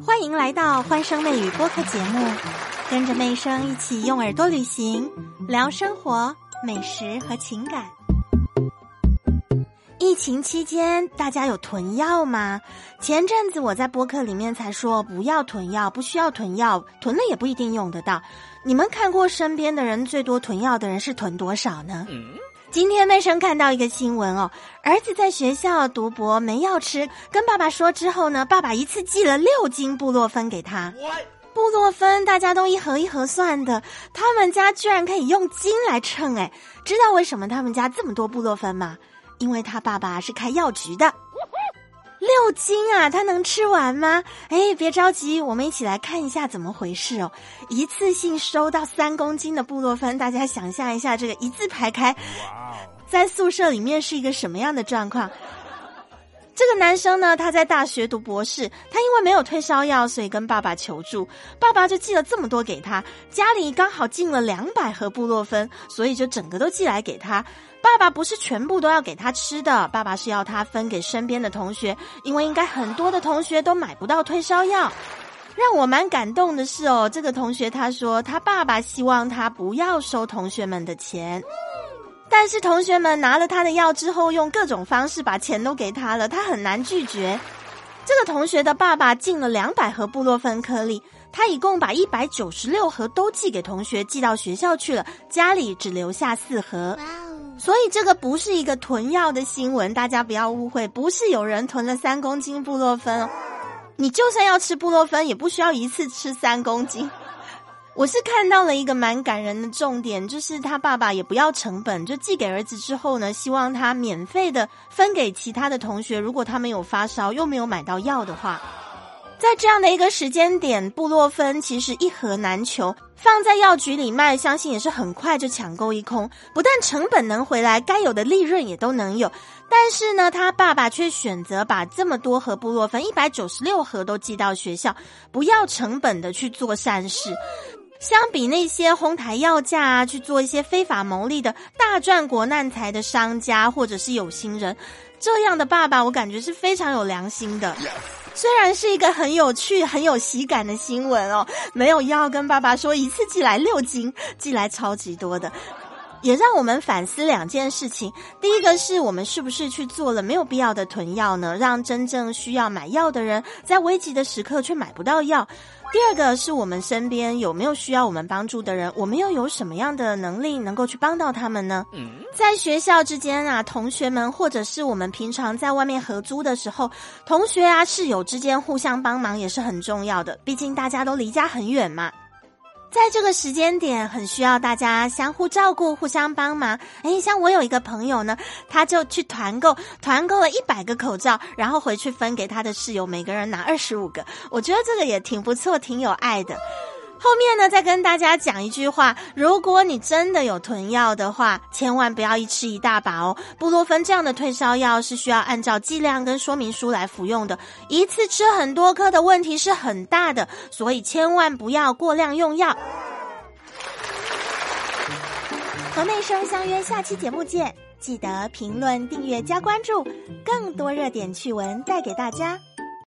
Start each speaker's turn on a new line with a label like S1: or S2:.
S1: 欢迎来到欢声妹语播客节目，跟着妹声一起用耳朵旅行，聊生活、美食和情感。疫情期间，大家有囤药吗？前阵子我在播客里面才说不要囤药，不需要囤药，囤了也不一定用得到。你们看过身边的人最多囤药的人是囤多少呢？今天妹生看到一个新闻哦，儿子在学校读博没药吃，跟爸爸说之后呢，爸爸一次寄了六斤布洛芬给他。布洛芬大家都一盒一盒算的，他们家居然可以用斤来称哎！知道为什么他们家这么多布洛芬吗？因为他爸爸是开药局的，六斤啊，他能吃完吗？哎，别着急，我们一起来看一下怎么回事哦。一次性收到三公斤的布洛芬，大家想象一下，这个一字排开，在宿舍里面是一个什么样的状况？这个男生呢，他在大学读博士，他因为没有退烧药，所以跟爸爸求助，爸爸就寄了这么多给他，家里刚好进了两百盒布洛芬，所以就整个都寄来给他。爸爸不是全部都要给他吃的，爸爸是要他分给身边的同学，因为应该很多的同学都买不到退烧药。让我蛮感动的是哦，这个同学他说他爸爸希望他不要收同学们的钱。但是同学们拿了他的药之后，用各种方式把钱都给他了，他很难拒绝。这个同学的爸爸进了两百盒布洛芬颗粒，他一共把一百九十六盒都寄给同学，寄到学校去了，家里只留下四盒。所以这个不是一个囤药的新闻，大家不要误会，不是有人囤了三公斤布洛芬。你就算要吃布洛芬，也不需要一次吃三公斤。我是看到了一个蛮感人的重点，就是他爸爸也不要成本，就寄给儿子之后呢，希望他免费的分给其他的同学，如果他们有发烧又没有买到药的话，在这样的一个时间点，布洛芬其实一盒难求，放在药局里卖，相信也是很快就抢购一空。不但成本能回来，该有的利润也都能有。但是呢，他爸爸却选择把这么多盒布洛芬一百九十六盒都寄到学校，不要成本的去做善事。相比那些哄抬药价啊，去做一些非法牟利的大赚国难财的商家或者是有心人，这样的爸爸我感觉是非常有良心的。虽然是一个很有趣、很有喜感的新闻哦，没有要跟爸爸说一次寄来六斤，寄来超级多的，也让我们反思两件事情。第一个是我们是不是去做了没有必要的囤药呢？让真正需要买药的人在危急的时刻却买不到药。第二个是我们身边有没有需要我们帮助的人，我们又有什么样的能力能够去帮到他们呢？在学校之间啊，同学们或者是我们平常在外面合租的时候，同学啊室友之间互相帮忙也是很重要的，毕竟大家都离家很远嘛。在这个时间点，很需要大家相互照顾、互相帮忙。哎，像我有一个朋友呢，他就去团购，团购了一百个口罩，然后回去分给他的室友，每个人拿二十五个。我觉得这个也挺不错，挺有爱的。后面呢，再跟大家讲一句话：如果你真的有囤药的话，千万不要一吃一大把哦。布洛芬这样的退烧药是需要按照剂量跟说明书来服用的，一次吃很多颗的问题是很大的，所以千万不要过量用药。和内生相约下期节目见，记得评论、订阅、加关注，更多热点趣闻带给大家。